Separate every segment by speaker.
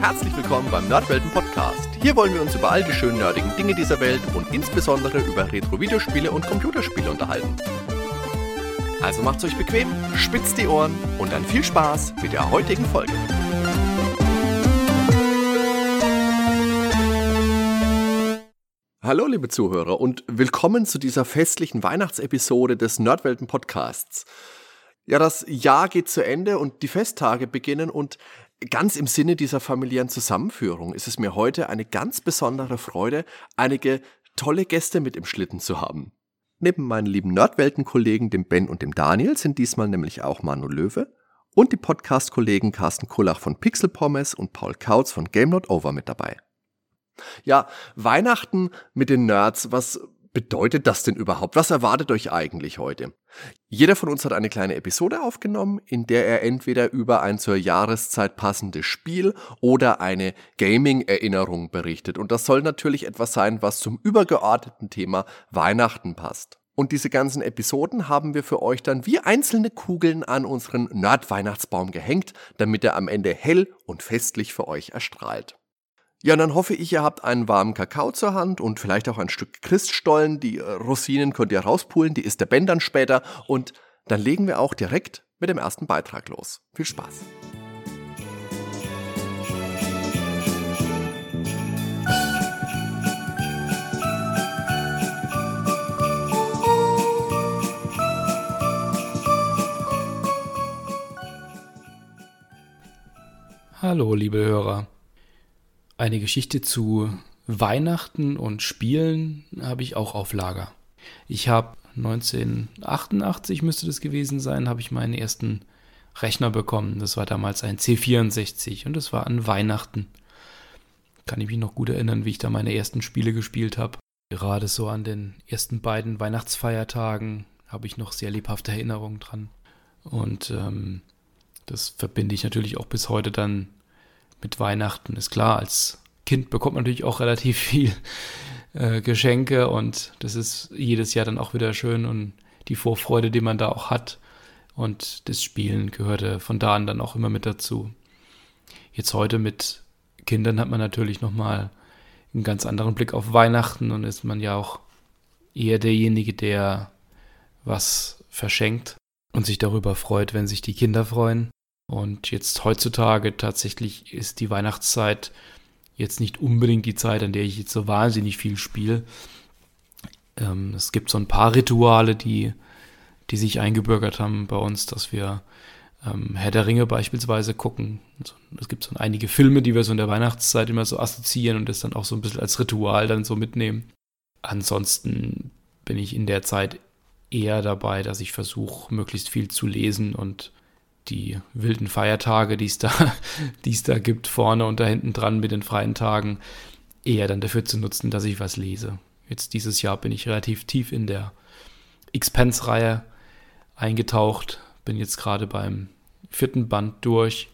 Speaker 1: Herzlich willkommen beim Nerdwelten Podcast. Hier wollen wir uns über all die schönen nerdigen Dinge dieser Welt und insbesondere über Retro-Videospiele und Computerspiele unterhalten. Also macht's euch bequem, spitzt die Ohren und dann viel Spaß mit der heutigen Folge. Hallo liebe Zuhörer und willkommen zu dieser festlichen Weihnachtsepisode des Nerdwelten Podcasts. Ja, das Jahr geht zu Ende und die Festtage beginnen und ganz im Sinne dieser familiären Zusammenführung ist es mir heute eine ganz besondere Freude, einige tolle Gäste mit im Schlitten zu haben. Neben meinen lieben Nerdwelten-Kollegen, dem Ben und dem Daniel, sind diesmal nämlich auch Manu Löwe und die Podcast-Kollegen Carsten Kullach von Pixel Pommes und Paul Kautz von Game Not Over mit dabei. Ja, Weihnachten mit den Nerds, was bedeutet das denn überhaupt? Was erwartet euch eigentlich heute? Jeder von uns hat eine kleine Episode aufgenommen, in der er entweder über ein zur Jahreszeit passendes Spiel oder eine Gaming-Erinnerung berichtet. Und das soll natürlich etwas sein, was zum übergeordneten Thema Weihnachten passt. Und diese ganzen Episoden haben wir für euch dann wie einzelne Kugeln an unseren Nerd-Weihnachtsbaum gehängt, damit er am Ende hell und festlich für euch erstrahlt. Ja, dann hoffe ich, ihr habt einen warmen Kakao zur Hand und vielleicht auch ein Stück Christstollen. Die äh, Rosinen könnt ihr rauspulen, die isst der Ben dann später. Und dann legen wir auch direkt mit dem ersten Beitrag los. Viel Spaß!
Speaker 2: Hallo, liebe Hörer. Eine Geschichte zu Weihnachten und Spielen habe ich auch auf Lager. Ich habe 1988 müsste das gewesen sein, habe ich meinen ersten Rechner bekommen. Das war damals ein C64 und das war an Weihnachten. Kann ich mich noch gut erinnern, wie ich da meine ersten Spiele gespielt habe. Gerade so an den ersten beiden Weihnachtsfeiertagen habe ich noch sehr lebhafte Erinnerungen dran. Und ähm, das verbinde ich natürlich auch bis heute dann mit Weihnachten. Ist klar, als Kind bekommt man natürlich auch relativ viel äh, Geschenke und das ist jedes Jahr dann auch wieder schön und die Vorfreude, die man da auch hat. Und das Spielen gehörte von da an dann auch immer mit dazu. Jetzt heute mit Kindern hat man natürlich nochmal einen ganz anderen Blick auf Weihnachten und ist man ja auch eher derjenige, der was verschenkt und sich darüber freut, wenn sich die Kinder freuen. Und jetzt heutzutage tatsächlich ist die Weihnachtszeit jetzt nicht unbedingt die Zeit, an der ich jetzt so wahnsinnig viel spiele. Ähm, es gibt so ein paar Rituale, die, die sich eingebürgert haben bei uns, dass wir ähm, Herr der Ringe beispielsweise gucken. Also, es gibt so einige Filme, die wir so in der Weihnachtszeit immer so assoziieren und das dann auch so ein bisschen als Ritual dann so mitnehmen. Ansonsten bin ich in der Zeit eher dabei, dass ich versuche, möglichst viel zu lesen und die wilden Feiertage, die es da, es da gibt, vorne und da hinten dran mit den freien Tagen, eher dann dafür zu nutzen, dass ich was lese. Jetzt dieses Jahr bin ich relativ tief in der Expense-Reihe eingetaucht, bin jetzt gerade beim vierten Band durch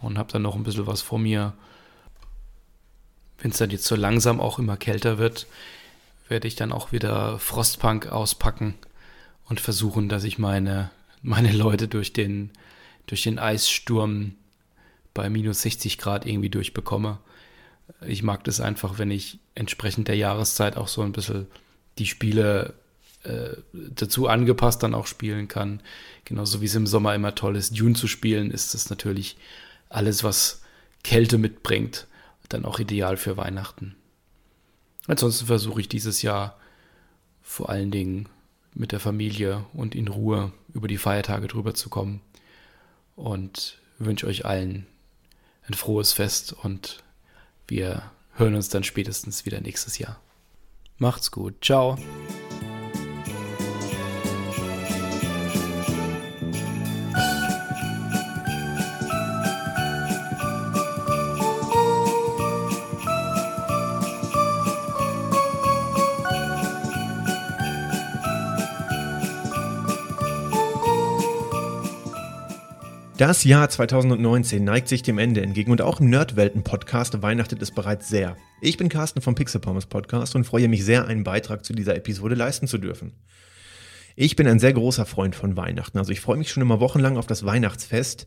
Speaker 2: und habe dann noch ein bisschen was vor mir. Wenn es dann jetzt so langsam auch immer kälter wird, werde ich dann auch wieder Frostpunk auspacken und versuchen, dass ich meine, meine Leute durch den durch den Eissturm bei minus 60 Grad irgendwie durchbekomme. Ich mag das einfach, wenn ich entsprechend der Jahreszeit auch so ein bisschen die Spiele äh, dazu angepasst dann auch spielen kann. Genauso wie es im Sommer immer toll ist, Dune zu spielen, ist das natürlich alles, was Kälte mitbringt, dann auch ideal für Weihnachten. Ansonsten versuche ich dieses Jahr vor allen Dingen mit der Familie und in Ruhe über die Feiertage drüber zu kommen und wünsche euch allen ein frohes Fest und wir hören uns dann spätestens wieder nächstes Jahr. Macht's gut. Ciao.
Speaker 1: Das Jahr 2019 neigt sich dem Ende entgegen und auch im Nerdwelten-Podcast weihnachtet es bereits sehr. Ich bin Carsten vom Pixel Pommes Podcast und freue mich sehr, einen Beitrag zu dieser Episode leisten zu dürfen. Ich bin ein sehr großer Freund von Weihnachten, also ich freue mich schon immer wochenlang auf das Weihnachtsfest.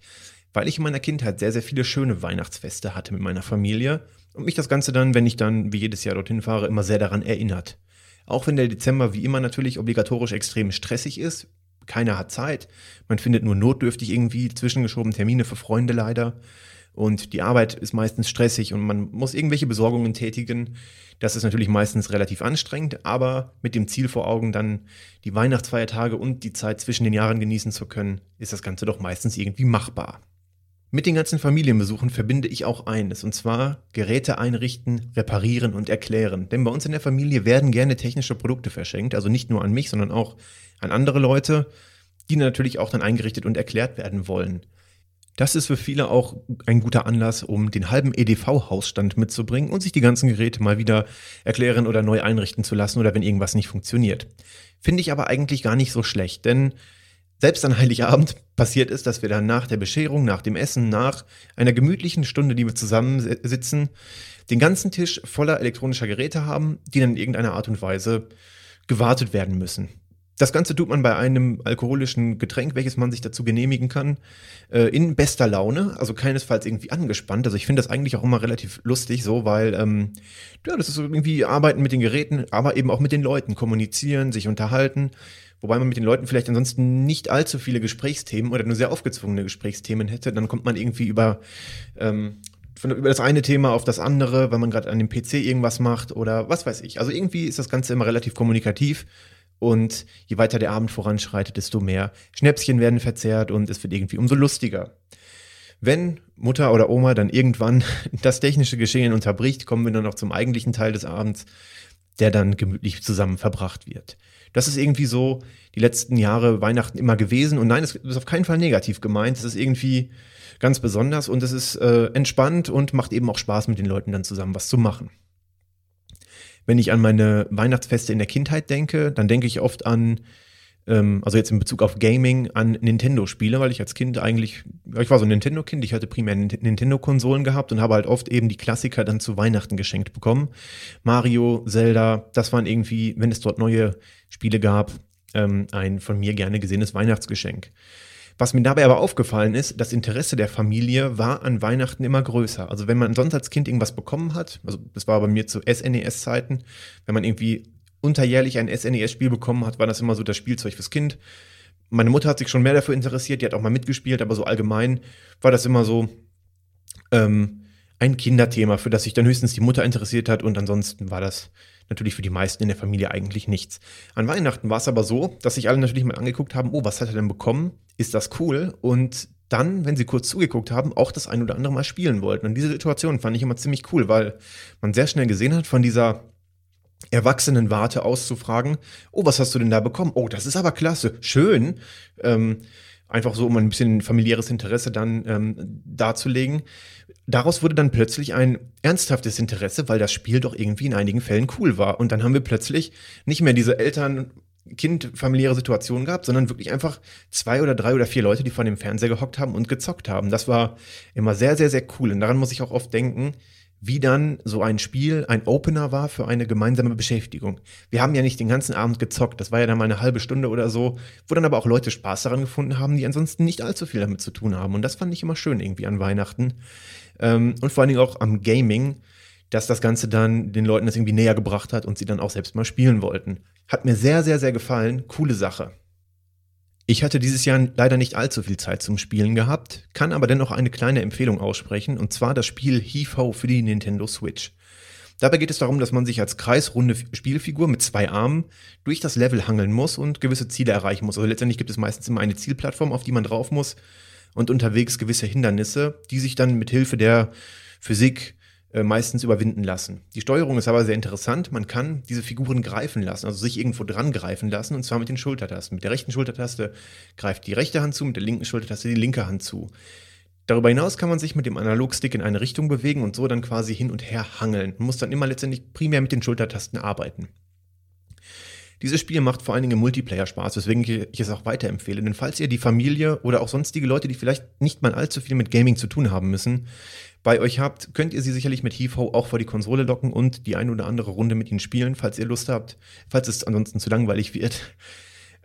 Speaker 3: weil ich in meiner Kindheit sehr, sehr viele schöne Weihnachtsfeste hatte mit meiner Familie und mich das Ganze dann, wenn ich dann wie jedes Jahr dorthin fahre, immer sehr daran erinnert. Auch wenn der Dezember wie immer natürlich obligatorisch extrem stressig ist, keiner hat Zeit, man findet nur notdürftig irgendwie zwischengeschoben Termine für Freunde leider und die Arbeit ist meistens stressig und man muss irgendwelche Besorgungen tätigen. Das ist natürlich meistens relativ anstrengend, aber mit dem Ziel vor Augen, dann die Weihnachtsfeiertage und die Zeit zwischen den Jahren genießen zu können, ist das Ganze doch meistens irgendwie machbar. Mit den ganzen Familienbesuchen verbinde ich auch eines, und zwar Geräte einrichten, reparieren und erklären. Denn bei uns in der Familie werden gerne technische Produkte verschenkt, also nicht nur an mich, sondern auch an andere Leute, die natürlich auch dann eingerichtet und erklärt werden wollen. Das ist für viele auch ein guter Anlass, um den halben EDV-Hausstand mitzubringen und sich die ganzen Geräte mal wieder erklären oder neu einrichten zu lassen oder wenn irgendwas nicht funktioniert. Finde ich aber eigentlich gar nicht so schlecht, denn selbst an Heiligabend passiert es, dass wir dann nach der Bescherung, nach dem Essen, nach einer gemütlichen Stunde, die wir zusammensitzen, den ganzen Tisch voller elektronischer Geräte haben, die dann in irgendeiner Art und Weise gewartet werden müssen. Das Ganze tut man bei einem alkoholischen Getränk, welches man sich dazu genehmigen kann, äh, in bester Laune, also keinesfalls irgendwie angespannt. Also ich finde das eigentlich auch immer relativ lustig, so, weil ähm, ja, das ist irgendwie Arbeiten mit den Geräten, aber eben auch mit den Leuten, kommunizieren, sich unterhalten. Wobei man mit den Leuten vielleicht ansonsten nicht allzu viele Gesprächsthemen oder nur sehr aufgezwungene Gesprächsthemen hätte. Dann kommt man irgendwie über, ähm, von, über das eine Thema auf das andere, weil man gerade an dem PC irgendwas macht oder was weiß ich. Also irgendwie ist das Ganze immer relativ kommunikativ und je weiter der Abend voranschreitet, desto mehr Schnäpschen werden verzehrt und es wird irgendwie umso lustiger. Wenn Mutter oder Oma dann irgendwann das technische Geschehen unterbricht, kommen wir dann noch zum eigentlichen Teil des Abends, der dann gemütlich zusammen verbracht wird. Das ist irgendwie so die letzten Jahre Weihnachten immer gewesen. Und nein, es ist auf keinen Fall negativ gemeint. Es ist irgendwie ganz besonders und es ist äh, entspannt und macht eben auch Spaß, mit den Leuten dann zusammen was zu machen. Wenn ich an meine Weihnachtsfeste in der Kindheit denke, dann denke ich oft an, ähm, also jetzt in Bezug auf Gaming, an Nintendo-Spiele, weil ich als Kind eigentlich, ich war so ein Nintendo-Kind, ich hatte primär Nintendo-Konsolen gehabt und habe halt oft eben die Klassiker dann zu Weihnachten geschenkt bekommen. Mario, Zelda, das waren irgendwie, wenn es dort neue Spiele gab, ähm, ein von mir gerne gesehenes Weihnachtsgeschenk. Was mir dabei aber aufgefallen ist, das Interesse der Familie war an Weihnachten immer größer. Also wenn man sonst als Kind irgendwas bekommen hat, also das war bei mir zu SNES-Zeiten, wenn man irgendwie unterjährlich ein SNES-Spiel bekommen hat, war das immer so das Spielzeug fürs Kind. Meine Mutter hat sich schon mehr dafür interessiert, die hat auch mal mitgespielt, aber so allgemein war das immer so ähm, ein Kinderthema, für das sich dann höchstens die Mutter interessiert hat und ansonsten war das natürlich für die meisten in der Familie eigentlich nichts. An Weihnachten war es aber so, dass sich alle natürlich mal angeguckt haben, oh, was hat er denn bekommen? Ist das cool? Und dann, wenn sie kurz zugeguckt haben, auch das ein oder andere Mal spielen wollten. Und diese Situation fand ich immer ziemlich cool, weil man sehr schnell gesehen hat, von dieser Erwachsenenwarte auszufragen, oh, was hast du denn da bekommen? Oh, das ist aber klasse, schön. Ähm, einfach so, um ein bisschen familiäres Interesse dann ähm, darzulegen. Daraus wurde dann plötzlich ein ernsthaftes Interesse, weil das Spiel doch irgendwie in einigen Fällen cool war. Und dann haben wir plötzlich nicht mehr diese Eltern Kind familiäre Situation gehabt, sondern wirklich einfach zwei oder drei oder vier Leute, die vor dem Fernseher gehockt haben und gezockt haben. Das war immer sehr, sehr, sehr cool. Und daran muss ich auch oft denken, wie dann so ein Spiel ein Opener war für eine gemeinsame Beschäftigung. Wir haben ja nicht den ganzen Abend gezockt, das war ja dann mal eine halbe Stunde oder so, wo dann aber auch Leute Spaß daran gefunden haben, die ansonsten nicht allzu viel damit zu tun haben. Und das fand ich immer schön irgendwie an Weihnachten. Ähm, und vor allen Dingen auch am Gaming, dass das Ganze dann den Leuten das irgendwie näher gebracht hat und sie dann auch selbst mal spielen wollten. Hat mir sehr, sehr, sehr gefallen. Coole Sache. Ich hatte dieses Jahr leider nicht allzu viel Zeit zum Spielen gehabt, kann aber dennoch eine kleine Empfehlung aussprechen, und zwar das Spiel Heave-Ho für die Nintendo Switch. Dabei geht es darum, dass man sich als kreisrunde Spielfigur mit zwei Armen durch das Level hangeln muss und gewisse Ziele erreichen muss. Also letztendlich gibt es meistens immer eine Zielplattform, auf die man drauf muss und unterwegs gewisse Hindernisse, die sich dann mit Hilfe der Physik meistens überwinden lassen. Die Steuerung ist aber sehr interessant. Man kann diese Figuren greifen lassen, also sich irgendwo dran greifen lassen, und zwar mit den Schultertasten. Mit der rechten Schultertaste greift die rechte Hand zu, mit der linken Schultertaste die linke Hand zu. Darüber hinaus kann man sich mit dem Analogstick in eine Richtung bewegen und so dann quasi hin und her hangeln. Man muss dann immer letztendlich primär mit den Schultertasten arbeiten. Dieses Spiel macht vor allen Dingen Multiplayer Spaß, weswegen ich es auch weiterempfehle. Denn falls ihr die Familie oder auch sonstige Leute, die vielleicht nicht mal allzu viel mit Gaming zu tun haben müssen, bei euch habt, könnt ihr sie sicherlich mit Heave auch vor die Konsole locken und die eine oder andere Runde mit ihnen spielen, falls ihr Lust habt, falls es ansonsten zu langweilig wird.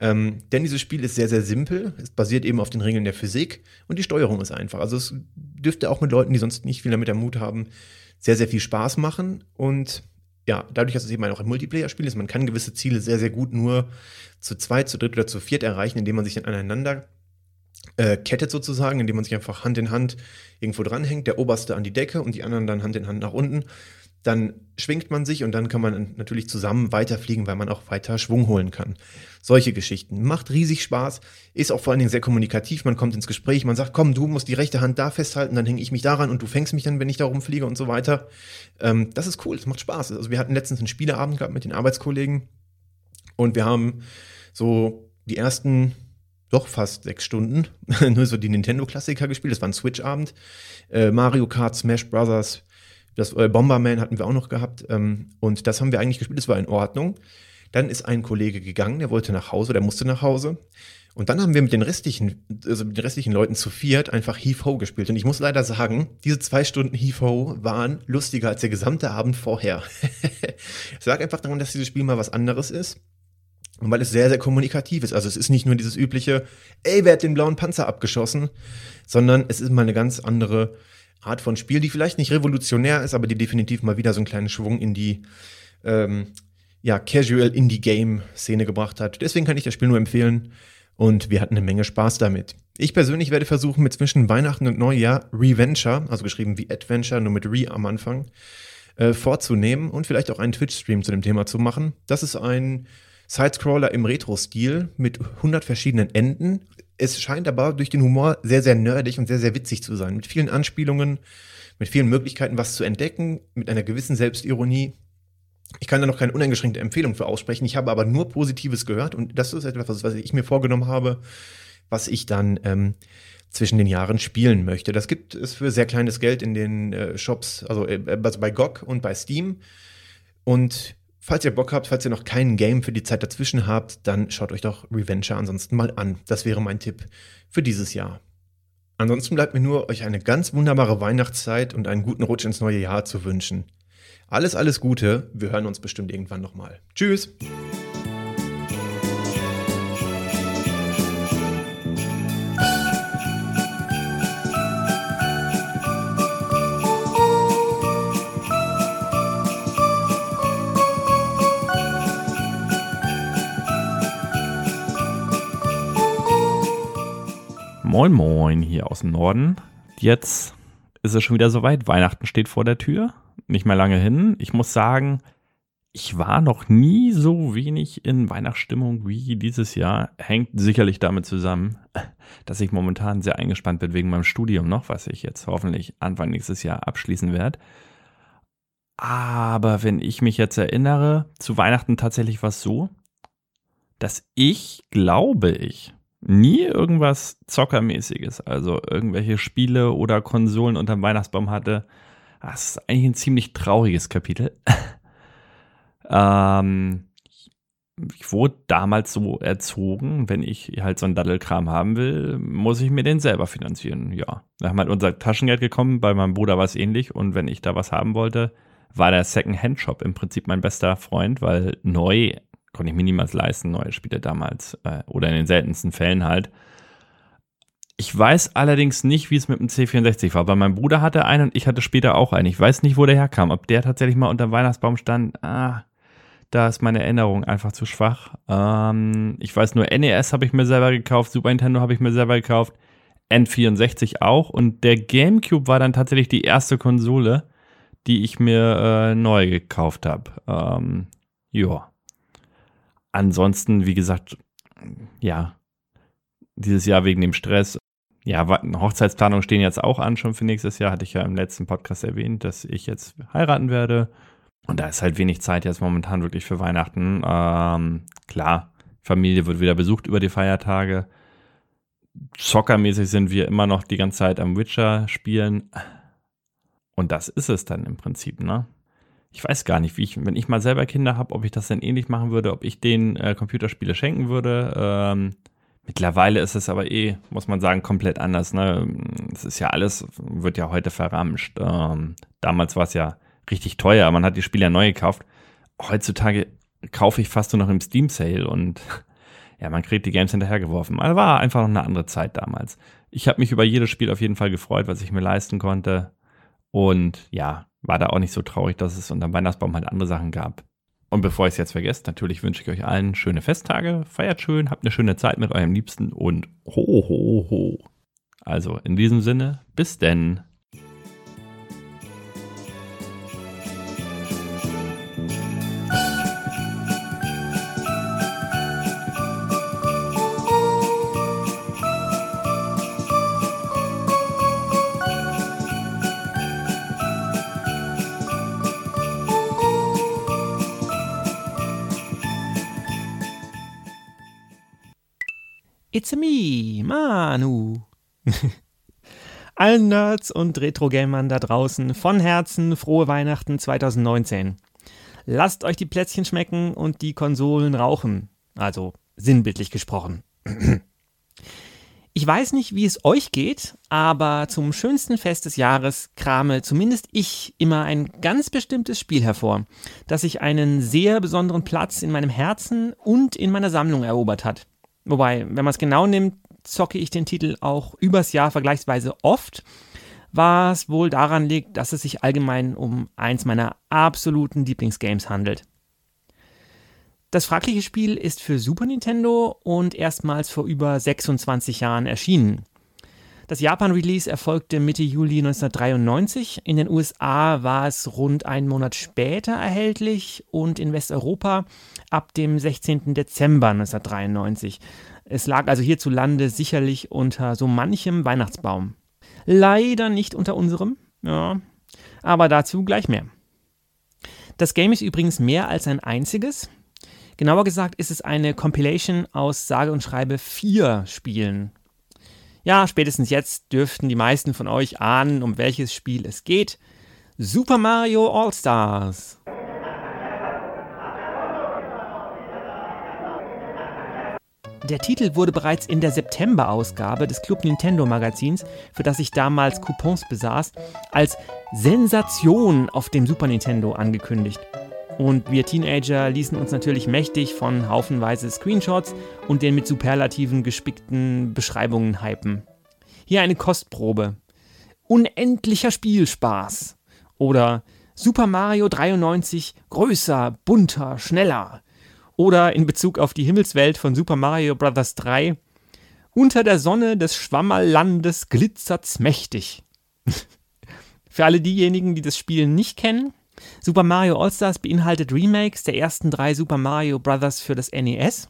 Speaker 3: Ähm, denn dieses Spiel ist sehr, sehr simpel. Es basiert eben auf den Regeln der Physik und die Steuerung ist einfach. Also es dürfte auch mit Leuten, die sonst nicht viel damit am Mut haben, sehr, sehr viel Spaß machen. Und ja, dadurch, dass es eben auch ein Multiplayer-Spiel ist, man kann gewisse Ziele sehr, sehr gut nur zu zweit, zu dritt oder zu viert erreichen, indem man sich dann aneinander äh, kettet sozusagen, indem man sich einfach Hand in Hand irgendwo dranhängt, der Oberste an die Decke und die anderen dann Hand in Hand nach unten dann schwingt man sich und dann kann man natürlich zusammen weiterfliegen, weil man auch weiter Schwung holen kann. Solche Geschichten. Macht riesig Spaß, ist auch vor allen Dingen sehr kommunikativ. Man kommt ins Gespräch, man sagt, komm, du musst die rechte Hand da festhalten, dann hänge ich mich daran und du fängst mich dann, wenn ich da rumfliege und so weiter. Ähm, das ist cool, das macht Spaß. Also wir hatten letztens einen Spieleabend gehabt mit den Arbeitskollegen und wir haben so die ersten doch fast sechs Stunden nur so die Nintendo-Klassiker gespielt. Das war ein Switch-Abend. Äh, Mario Kart, Smash Brothers, das äh, Bomberman hatten wir auch noch gehabt. Ähm, und das haben wir eigentlich gespielt, das war in Ordnung. Dann ist ein Kollege gegangen, der wollte nach Hause, der musste nach Hause. Und dann haben wir mit den restlichen, also mit den restlichen Leuten zu viert einfach Heave-Ho gespielt. Und ich muss leider sagen, diese zwei Stunden Heave-Ho waren lustiger als der gesamte Abend vorher. Es lag einfach daran, dass dieses Spiel mal was anderes ist. Und weil es sehr, sehr kommunikativ ist. Also es ist nicht nur dieses übliche, ey, wer hat den blauen Panzer abgeschossen, sondern es ist mal eine ganz andere Art von Spiel, die vielleicht nicht revolutionär ist, aber die definitiv mal wieder so einen kleinen Schwung in die ähm, ja, Casual Indie-Game-Szene gebracht hat. Deswegen kann ich das Spiel nur empfehlen und wir hatten eine Menge Spaß damit. Ich persönlich werde versuchen, mit zwischen Weihnachten und Neujahr Reventure, also geschrieben wie Adventure, nur mit Re am Anfang, äh, vorzunehmen und vielleicht auch einen Twitch-Stream zu dem Thema zu machen. Das ist ein Sidescroller im Retro-Stil mit 100 verschiedenen Enden es scheint aber durch den Humor sehr, sehr nerdig und sehr, sehr witzig zu sein. Mit vielen Anspielungen, mit vielen Möglichkeiten, was zu entdecken, mit einer gewissen Selbstironie. Ich kann da noch keine uneingeschränkte Empfehlung für aussprechen. Ich habe aber nur Positives gehört und das ist etwas, was ich mir vorgenommen habe, was ich dann ähm, zwischen den Jahren spielen möchte. Das gibt es für sehr kleines Geld in den äh, Shops, also, äh, also bei GOG und bei Steam. Und Falls ihr Bock habt, falls ihr noch kein Game für die Zeit dazwischen habt, dann schaut euch doch Reventure ansonsten mal an. Das wäre mein Tipp für dieses Jahr. Ansonsten bleibt mir nur, euch eine ganz wunderbare Weihnachtszeit und einen guten Rutsch ins neue Jahr zu wünschen. Alles, alles Gute. Wir hören uns bestimmt irgendwann nochmal. Tschüss!
Speaker 4: Moin Moin hier aus dem Norden. Jetzt ist es schon wieder soweit. Weihnachten steht vor der Tür. Nicht mehr lange hin. Ich muss sagen, ich war noch nie so wenig in Weihnachtsstimmung wie dieses Jahr. Hängt sicherlich damit zusammen, dass ich momentan sehr eingespannt bin wegen meinem Studium noch, was ich jetzt hoffentlich Anfang nächstes Jahr abschließen werde. Aber wenn ich mich jetzt erinnere, zu Weihnachten tatsächlich war es so, dass ich, glaube ich, nie irgendwas Zockermäßiges, also irgendwelche Spiele oder Konsolen unterm Weihnachtsbaum hatte. Das ist eigentlich ein ziemlich trauriges Kapitel. ähm, ich wurde damals so erzogen, wenn ich halt so einen Daddelkram haben will, muss ich mir den selber finanzieren. Ja, da haben halt unser Taschengeld gekommen, bei meinem Bruder war es ähnlich und wenn ich da was haben wollte, war der Second-Hand-Shop im Prinzip mein bester Freund, weil neu konnte ich mir niemals leisten, neue Spiele damals. Äh, oder in den seltensten Fällen halt. Ich weiß allerdings nicht, wie es mit dem C64 war, weil mein Bruder hatte einen und ich hatte später auch einen. Ich weiß nicht, wo der herkam. Ob der tatsächlich mal unter dem Weihnachtsbaum stand, ah, da ist meine Erinnerung einfach zu schwach. Ähm, ich weiß nur, NES habe ich mir selber gekauft, Super Nintendo habe ich mir selber gekauft, N64 auch und der GameCube war dann tatsächlich die erste Konsole, die ich mir äh, neu gekauft habe. Ähm, ja ansonsten, wie gesagt, ja, dieses Jahr wegen dem Stress. Ja, Hochzeitsplanungen stehen jetzt auch an, schon für nächstes Jahr. Hatte ich ja im letzten Podcast erwähnt, dass ich jetzt heiraten werde. Und da ist halt wenig Zeit jetzt momentan wirklich für Weihnachten. Ähm, klar, Familie wird wieder besucht über die Feiertage. Zockermäßig sind wir immer noch die ganze Zeit am Witcher spielen. Und das ist es dann im Prinzip, ne? Ich weiß gar nicht, wie ich, wenn ich mal selber Kinder habe, ob ich das denn ähnlich machen würde, ob ich denen äh, Computerspiele schenken würde. Ähm, mittlerweile ist es aber eh, muss man sagen, komplett anders. Ne? Es ist ja alles, wird ja heute verramscht. Ähm, damals war es ja richtig teuer, man hat die Spiele ja neu gekauft. Heutzutage kaufe ich fast nur noch im Steam Sale und ja, man kriegt die Games hinterhergeworfen. Aber war einfach noch eine andere Zeit damals. Ich habe mich über jedes Spiel auf jeden Fall gefreut, was ich mir leisten konnte. Und ja, war da auch nicht so traurig, dass es unter dem Weihnachtsbaum halt andere Sachen gab. Und bevor ich es jetzt vergesse, natürlich wünsche ich euch allen schöne Festtage, feiert schön, habt eine schöne Zeit mit eurem Liebsten und ho, ho, ho. Also in diesem Sinne, bis denn.
Speaker 5: It's me, Manu. Allen Nerds und Retro-Gamern da draußen von Herzen frohe Weihnachten 2019. Lasst euch die Plätzchen schmecken und die Konsolen rauchen. Also sinnbildlich gesprochen. Ich weiß nicht, wie es euch geht, aber zum schönsten Fest des Jahres krame zumindest ich immer ein ganz bestimmtes Spiel hervor, das sich einen sehr besonderen Platz in meinem Herzen und in meiner Sammlung erobert hat. Wobei, wenn man es genau nimmt, zocke ich den Titel auch übers Jahr vergleichsweise oft, was wohl daran liegt, dass es sich allgemein um eins meiner absoluten Lieblingsgames handelt. Das fragliche Spiel ist für Super Nintendo und erstmals vor über 26 Jahren erschienen. Das Japan-Release erfolgte Mitte Juli 1993. In den USA war es rund einen Monat später erhältlich und in Westeuropa ab dem 16. Dezember 1993. Es lag also hierzulande sicherlich unter so manchem Weihnachtsbaum. Leider nicht unter unserem, ja, aber dazu gleich mehr. Das Game ist übrigens mehr als ein einziges. Genauer gesagt ist es eine Compilation aus sage und schreibe vier Spielen ja, spätestens jetzt dürften die meisten von euch ahnen, um welches Spiel es geht. Super Mario All-Stars. Der Titel wurde bereits in der September-Ausgabe des Club Nintendo Magazins, für das ich damals Coupons besaß, als Sensation auf dem Super Nintendo angekündigt. Und wir Teenager ließen uns natürlich mächtig von haufenweise Screenshots und den mit Superlativen gespickten Beschreibungen hypen. Hier eine Kostprobe. Unendlicher Spielspaß. Oder Super Mario 93 größer, bunter, schneller. Oder in Bezug auf die Himmelswelt von Super Mario Bros. 3 unter der Sonne des Schwammerlandes glitzert's mächtig. Für alle diejenigen, die das Spiel nicht kennen, Super Mario All-Stars beinhaltet Remakes der ersten drei Super Mario Bros. für das NES.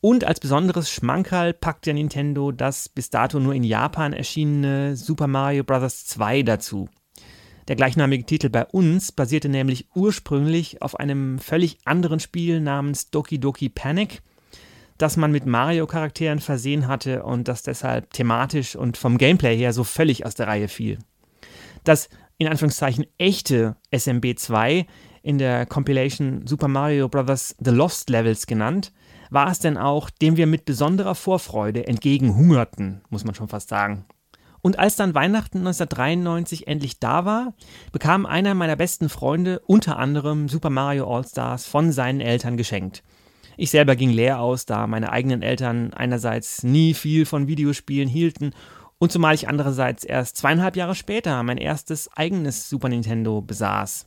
Speaker 5: Und als besonderes Schmankerl packt der Nintendo das bis dato nur in Japan erschienene Super Mario Bros. 2 dazu. Der gleichnamige Titel bei uns basierte nämlich ursprünglich auf einem völlig anderen Spiel namens Doki Doki Panic, das man mit Mario-Charakteren versehen hatte und das deshalb thematisch und vom Gameplay her so völlig aus der Reihe fiel. Das in Anführungszeichen echte SMB2 in der Compilation Super Mario Bros. The Lost Levels genannt, war es denn auch, dem wir mit besonderer Vorfreude entgegenhungerten, muss man schon fast sagen. Und als dann Weihnachten 1993 endlich da war, bekam einer meiner besten Freunde unter anderem Super Mario All-Stars von seinen Eltern geschenkt. Ich selber ging leer aus, da meine eigenen Eltern einerseits nie viel von Videospielen hielten und zumal ich andererseits erst zweieinhalb Jahre später mein erstes eigenes Super Nintendo besaß.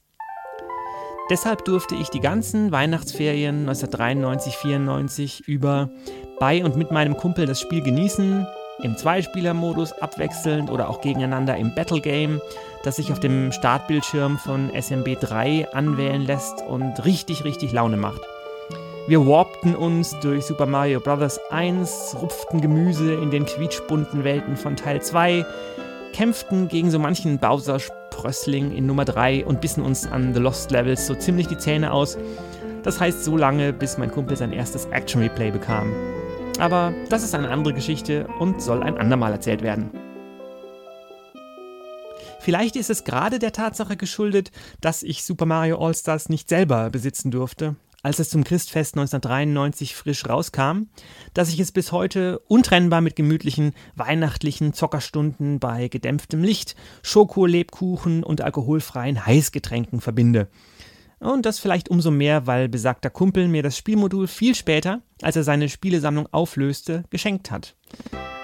Speaker 5: Deshalb durfte ich die ganzen Weihnachtsferien 1993-94 über bei und mit meinem Kumpel das Spiel genießen, im Zweispieler-Modus abwechselnd oder auch gegeneinander im Battle Game, das sich auf dem Startbildschirm von SMB 3 anwählen lässt und richtig, richtig Laune macht. Wir warpten uns durch Super Mario Bros. 1, rupften Gemüse in den quietschbunten Welten von Teil 2, kämpften gegen so manchen Bowser-Sprössling in Nummer 3 und bissen uns an The Lost Levels so ziemlich die Zähne aus. Das heißt so lange, bis mein Kumpel sein erstes Action-Replay bekam. Aber das ist eine andere Geschichte und soll ein andermal erzählt werden. Vielleicht ist es gerade der Tatsache geschuldet, dass ich Super Mario All-Stars nicht selber besitzen durfte als es zum Christfest 1993 frisch rauskam, dass ich es bis heute untrennbar mit gemütlichen weihnachtlichen Zockerstunden bei gedämpftem Licht, Schokolebkuchen und alkoholfreien Heißgetränken verbinde. Und das vielleicht umso mehr, weil besagter Kumpel mir das Spielmodul viel später, als er seine Spielesammlung auflöste, geschenkt hat.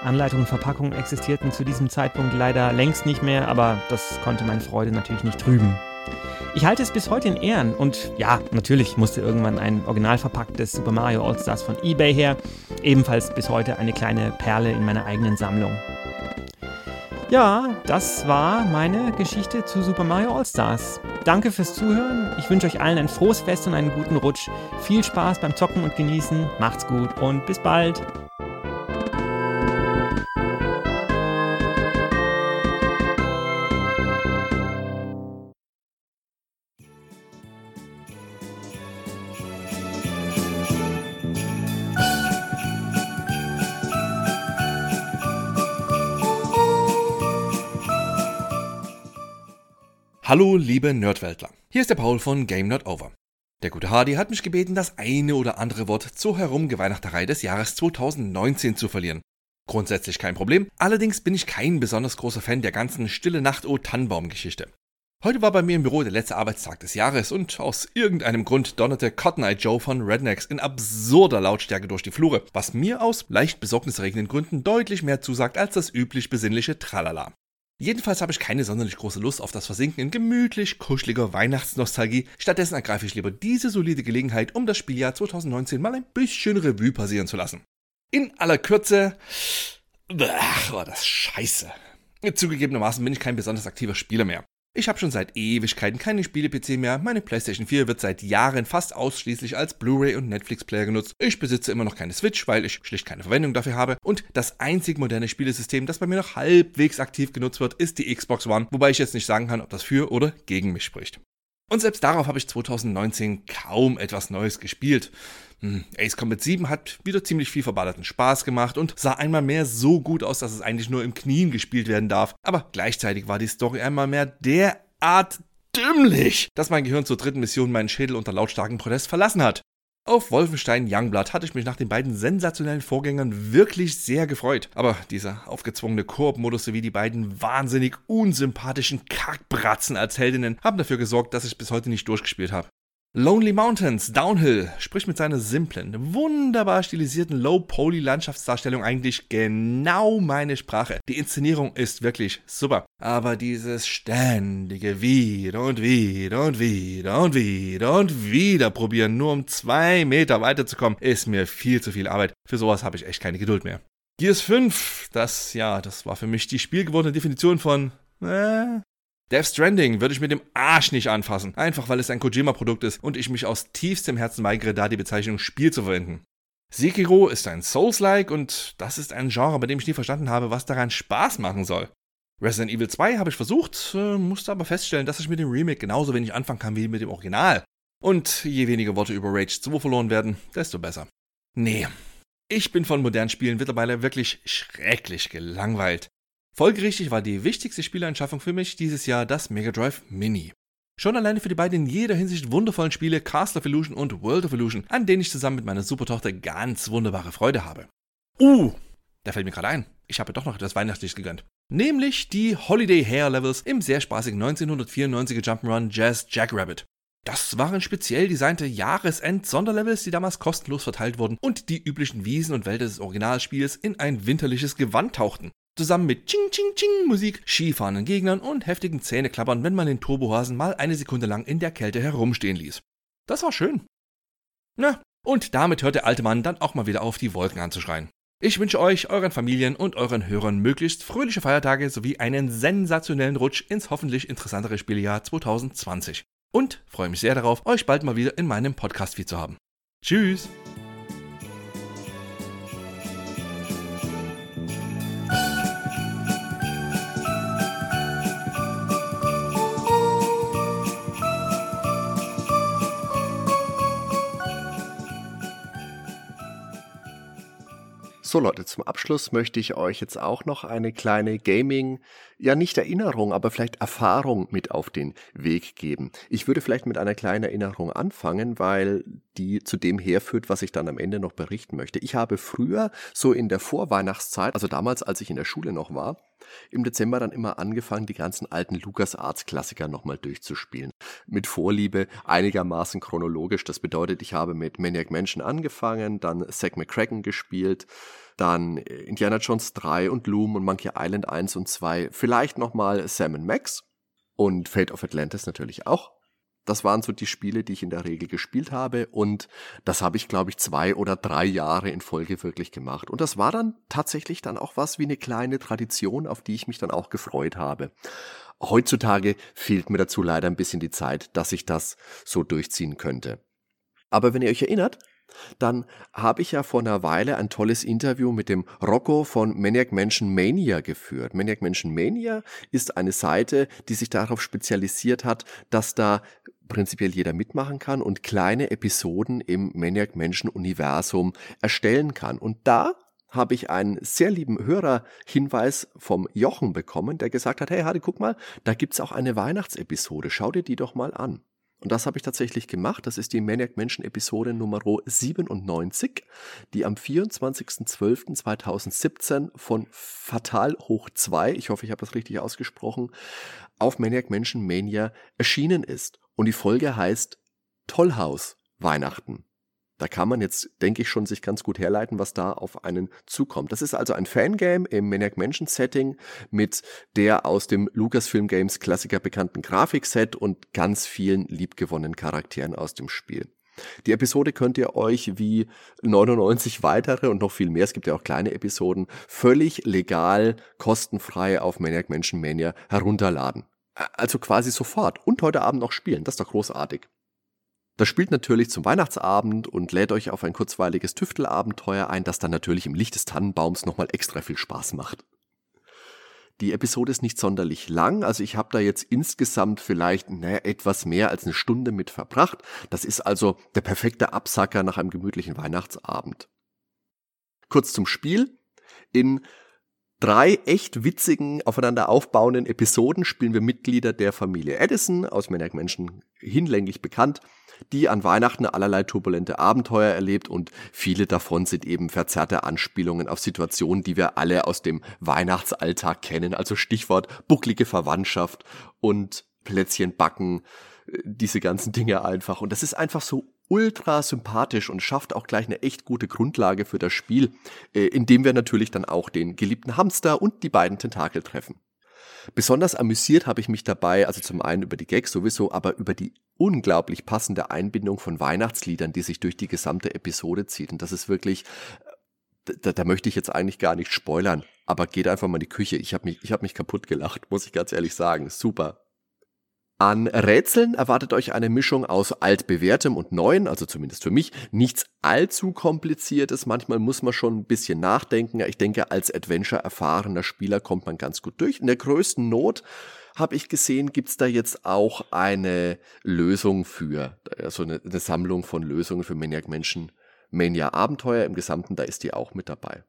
Speaker 5: Anleitung und Verpackung existierten zu diesem Zeitpunkt leider längst nicht mehr, aber das konnte meine Freude natürlich nicht trüben. Ich halte es bis heute in Ehren und ja, natürlich musste irgendwann ein original verpacktes Super Mario All-Stars von eBay her, ebenfalls bis heute eine kleine Perle in meiner eigenen Sammlung. Ja, das war meine Geschichte zu Super Mario All-Stars. Danke fürs Zuhören. Ich wünsche euch allen ein frohes Fest und einen guten Rutsch. Viel Spaß beim Zocken und Genießen. Macht's gut und bis bald.
Speaker 6: Hallo, liebe Nerdweltler. Hier ist der Paul von Game Not Over. Der gute Hardy hat mich gebeten, das eine oder andere Wort zur Herumgeweihnachterei des Jahres 2019 zu verlieren. Grundsätzlich kein Problem, allerdings bin ich kein besonders großer Fan der ganzen Stille Nacht O Tannenbaum-Geschichte. Heute war bei mir im Büro der letzte Arbeitstag des Jahres und aus irgendeinem Grund donnerte Cotton Eye Joe von Rednecks in absurder Lautstärke durch die Flure, was mir aus leicht besorgniserregenden Gründen deutlich mehr zusagt als das üblich besinnliche Tralala. Jedenfalls habe ich keine sonderlich große Lust auf das Versinken in gemütlich kuscheliger Weihnachtsnostalgie. Stattdessen ergreife ich lieber diese solide Gelegenheit, um das Spieljahr 2019 mal ein bisschen Revue passieren zu lassen. In aller Kürze. Ach, war das scheiße. Zugegebenermaßen bin ich kein besonders aktiver Spieler mehr. Ich habe schon seit Ewigkeiten keine Spiele-PC mehr. Meine PlayStation 4 wird seit Jahren fast ausschließlich als Blu-ray und Netflix-Player genutzt. Ich besitze immer noch keine Switch, weil ich schlicht keine Verwendung dafür habe. Und das einzig moderne Spielesystem, das bei mir noch halbwegs aktiv genutzt wird, ist die Xbox One, wobei ich jetzt nicht sagen kann, ob das für oder gegen mich spricht. Und selbst darauf habe ich 2019 kaum etwas Neues gespielt. Hm, Ace Combat 7 hat wieder ziemlich viel verballerten Spaß gemacht und sah einmal mehr so gut aus, dass es eigentlich nur im Knien gespielt werden darf. Aber gleichzeitig war die Story einmal mehr derart dümmlich, dass mein Gehirn zur dritten Mission meinen Schädel unter lautstarken Protest verlassen hat. Auf Wolfenstein Youngblood hatte ich mich nach den beiden sensationellen Vorgängern wirklich sehr gefreut. Aber dieser aufgezwungene Koop-Modus sowie die beiden wahnsinnig unsympathischen Kackbratzen als Heldinnen haben dafür gesorgt, dass ich bis heute nicht durchgespielt habe. Lonely Mountains Downhill spricht mit seiner simplen, wunderbar stilisierten Low-Poly-Landschaftsdarstellung eigentlich genau meine Sprache. Die Inszenierung ist wirklich super. Aber dieses ständige wieder und wieder und wieder und wieder und wieder probieren, nur um zwei Meter weiterzukommen, ist mir viel zu viel Arbeit. Für sowas habe ich echt keine Geduld mehr. Gears 5, das, ja, das war für mich die spielgewordene Definition von, äh, Death Stranding würde ich mit dem Arsch nicht anfassen, einfach weil es ein Kojima-Produkt ist und ich mich aus tiefstem Herzen weigere, da die Bezeichnung Spiel zu verwenden. Sekiro ist ein Souls-like und das ist ein Genre, bei dem ich nie verstanden habe, was daran Spaß machen soll. Resident Evil 2 habe ich versucht, äh, musste aber feststellen, dass ich mit dem Remake genauso wenig anfangen kann wie mit dem Original. Und je weniger Worte über Rage 2 verloren werden, desto besser. Nee, ich bin von modernen Spielen mittlerweile wirklich schrecklich gelangweilt. Folgerichtig war die wichtigste Spieleanschaffung für mich dieses Jahr das Mega Drive Mini. Schon alleine für die beiden in jeder Hinsicht wundervollen Spiele Castle of Illusion und World of Illusion, an denen ich zusammen mit meiner Supertochter ganz wunderbare Freude habe. Uh, da fällt mir gerade ein, ich habe doch noch etwas Weihnachtliches gegönnt. Nämlich die Holiday Hair Levels im sehr spaßigen 1994er Jump'n'Run Jazz Jackrabbit. Das waren speziell designte Jahresend-Sonderlevels, die damals kostenlos verteilt wurden und die üblichen Wiesen und Wälder des Originalspiels in ein winterliches Gewand tauchten. Zusammen mit Ching Ching Ching Musik, skifahrenden Gegnern und heftigen Zähneklappern, wenn man den Turbohasen mal eine Sekunde lang in der Kälte herumstehen ließ. Das war schön. Na, und damit hört der alte Mann dann auch mal wieder auf, die Wolken anzuschreien. Ich wünsche euch, euren Familien und euren Hörern möglichst fröhliche Feiertage sowie einen sensationellen Rutsch ins hoffentlich interessantere Spieljahr 2020. Und freue mich sehr darauf, euch bald mal wieder in meinem Podcast-Feed zu haben. Tschüss!
Speaker 1: So Leute, zum Abschluss möchte ich euch jetzt auch noch eine kleine Gaming, ja nicht Erinnerung, aber vielleicht Erfahrung mit auf den Weg geben. Ich würde vielleicht mit einer kleinen Erinnerung anfangen, weil die zu dem herführt, was ich dann am Ende noch berichten möchte. Ich habe früher, so in der Vorweihnachtszeit, also damals, als ich in der Schule noch war, im Dezember dann immer angefangen, die ganzen alten LucasArts-Klassiker nochmal durchzuspielen. Mit Vorliebe, einigermaßen chronologisch. Das bedeutet, ich habe mit Maniac Mansion angefangen, dann Zack McCracken gespielt, dann Indiana Jones 3 und Loom und Monkey Island 1 und 2, vielleicht nochmal Sam Max und Fate of Atlantis natürlich auch. Das waren so die Spiele, die ich in der Regel gespielt habe und das habe ich, glaube ich, zwei oder drei Jahre in Folge wirklich gemacht. Und das war dann tatsächlich dann auch was wie eine kleine Tradition, auf die ich mich dann auch gefreut habe. Heutzutage fehlt mir dazu leider ein bisschen die Zeit, dass ich das so durchziehen könnte. Aber wenn ihr euch erinnert, dann habe ich ja vor einer Weile ein tolles Interview mit dem Rocco von Maniac Mansion Mania geführt. Maniac Mansion Mania ist eine Seite, die sich darauf spezialisiert hat, dass da prinzipiell jeder mitmachen kann und kleine Episoden im Maniac Mansion Universum erstellen kann. Und da habe ich einen sehr lieben Hörerhinweis vom Jochen bekommen, der gesagt hat, hey Hadi, guck mal, da gibt's auch eine Weihnachtsepisode, schau dir die doch mal an. Und das habe ich tatsächlich gemacht. Das ist die Maniac Mansion Episode Nummer 97, die am 24.12.2017 von Fatal hoch 2, ich hoffe, ich habe das richtig ausgesprochen, auf Maniac Mansion Mania erschienen ist. Und die Folge heißt Tollhaus Weihnachten. Da kann man jetzt, denke ich, schon sich ganz gut herleiten, was da auf einen zukommt. Das ist also ein Fangame im Maniac Mansion Setting mit der aus dem Lucasfilm Games Klassiker bekannten Grafikset und ganz vielen liebgewonnenen Charakteren aus dem Spiel. Die Episode könnt ihr euch wie 99 weitere und noch viel mehr, es gibt ja auch kleine Episoden, völlig legal, kostenfrei auf Maniac Mansion Mania herunterladen. Also quasi sofort und heute Abend noch spielen. Das ist doch großartig. Das spielt natürlich zum Weihnachtsabend und lädt euch auf ein kurzweiliges Tüftelabenteuer ein, das dann natürlich im Licht des Tannenbaums nochmal extra viel Spaß macht. Die Episode ist nicht sonderlich lang, also ich habe da jetzt insgesamt vielleicht naja, etwas mehr als eine Stunde mit verbracht. Das ist also der perfekte Absacker nach einem gemütlichen Weihnachtsabend. Kurz zum Spiel. In drei echt witzigen, aufeinander aufbauenden Episoden spielen wir Mitglieder der Familie Edison, aus Maniac Menschen hinlänglich bekannt, die an Weihnachten allerlei turbulente Abenteuer erlebt und viele davon sind eben verzerrte Anspielungen auf Situationen, die wir alle aus dem Weihnachtsalltag kennen. Also Stichwort bucklige Verwandtschaft und Plätzchen backen, äh, diese ganzen Dinge einfach. Und das ist einfach so ultra sympathisch und schafft auch gleich eine echt gute Grundlage für das Spiel, äh, indem wir natürlich dann auch den geliebten Hamster und die beiden Tentakel treffen. Besonders amüsiert habe ich mich dabei, also zum einen über die Gags sowieso, aber über die unglaublich passende Einbindung von Weihnachtsliedern, die sich durch die gesamte Episode zieht. Und das ist wirklich, da, da möchte ich jetzt eigentlich gar nicht spoilern, aber geht einfach mal in die Küche. Ich habe mich, ich hab mich kaputt gelacht, muss ich ganz ehrlich sagen. Super. An Rätseln erwartet euch eine Mischung aus altbewährtem und neuen, also zumindest für mich, nichts allzu kompliziertes. Manchmal muss man schon ein bisschen nachdenken. Ich denke, als Adventure erfahrener Spieler kommt man ganz gut durch. In der größten Not habe ich gesehen, gibt's da jetzt auch eine Lösung für, also eine, eine Sammlung von Lösungen für Maniac Menschen Mania Abenteuer im Gesamten, da ist die auch mit dabei.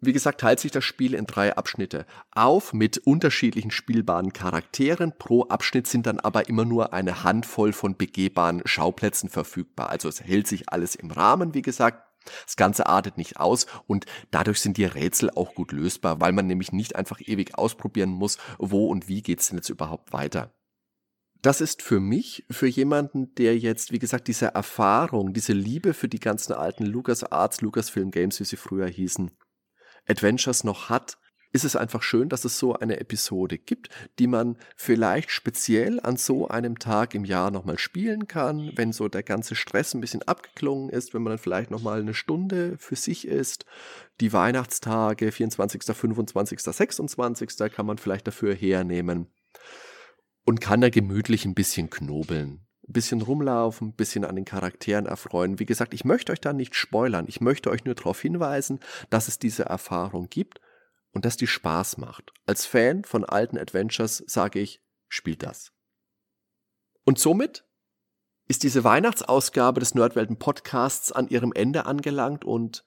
Speaker 1: Wie gesagt, teilt sich das Spiel in drei Abschnitte auf mit unterschiedlichen spielbaren Charakteren. Pro Abschnitt sind dann aber immer nur eine Handvoll von begehbaren Schauplätzen verfügbar. Also es hält sich alles im Rahmen, wie gesagt. Das Ganze artet nicht aus und dadurch sind die Rätsel auch gut lösbar, weil man nämlich nicht einfach ewig ausprobieren muss, wo und wie geht's denn jetzt überhaupt weiter. Das ist für mich, für jemanden, der jetzt, wie gesagt, diese Erfahrung, diese Liebe für die ganzen alten LucasArts, Lucasfilm Games, wie sie früher hießen, Adventures noch hat, ist es einfach schön, dass es so eine Episode gibt, die man vielleicht speziell an so einem Tag im Jahr nochmal spielen kann, wenn so der ganze Stress ein bisschen abgeklungen ist, wenn man dann vielleicht nochmal eine Stunde für sich ist. Die Weihnachtstage, 24., 25., 26. kann man vielleicht dafür hernehmen und kann da gemütlich ein bisschen knobeln ein bisschen rumlaufen, ein bisschen an den Charakteren erfreuen. Wie gesagt, ich möchte euch da nicht spoilern. Ich möchte euch nur darauf hinweisen, dass es diese Erfahrung gibt und dass die Spaß macht. Als Fan von alten Adventures sage ich, spielt das. Und somit ist diese Weihnachtsausgabe des Nerdwelten Podcasts an ihrem Ende angelangt und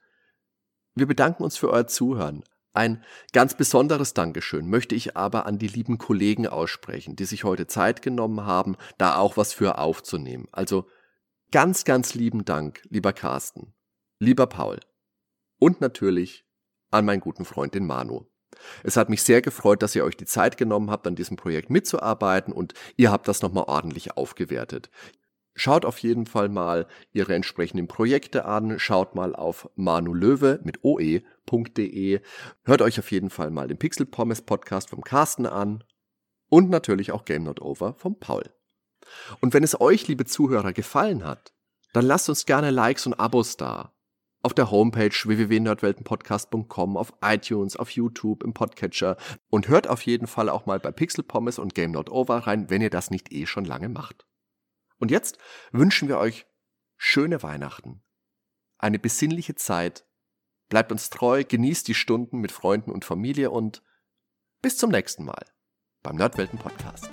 Speaker 1: wir bedanken uns für euer Zuhören. Ein ganz besonderes Dankeschön möchte ich aber an die lieben Kollegen aussprechen, die sich heute Zeit genommen haben, da auch was für aufzunehmen. Also ganz, ganz lieben Dank, lieber Carsten, lieber Paul und natürlich an meinen guten Freund den Manu. Es hat mich sehr gefreut, dass ihr euch die Zeit genommen habt, an diesem Projekt mitzuarbeiten und ihr habt das nochmal ordentlich aufgewertet. Schaut auf jeden Fall mal ihre entsprechenden Projekte an, schaut mal auf manulöwe mit oe.de, hört euch auf jeden Fall mal den Pixel Pommes Podcast vom Carsten an und natürlich auch Game Not Over vom Paul. Und wenn es euch, liebe Zuhörer, gefallen hat, dann lasst uns gerne Likes und Abos da. Auf der Homepage www.nerdweltenpodcast.com, auf iTunes, auf YouTube, im Podcatcher und hört auf jeden Fall auch mal bei Pixel Pommes und Game Not Over rein, wenn ihr das nicht eh schon lange macht. Und jetzt wünschen wir euch schöne Weihnachten, eine besinnliche Zeit, bleibt uns treu, genießt die Stunden mit Freunden und Familie und bis zum nächsten Mal beim Nerdwelten Podcast.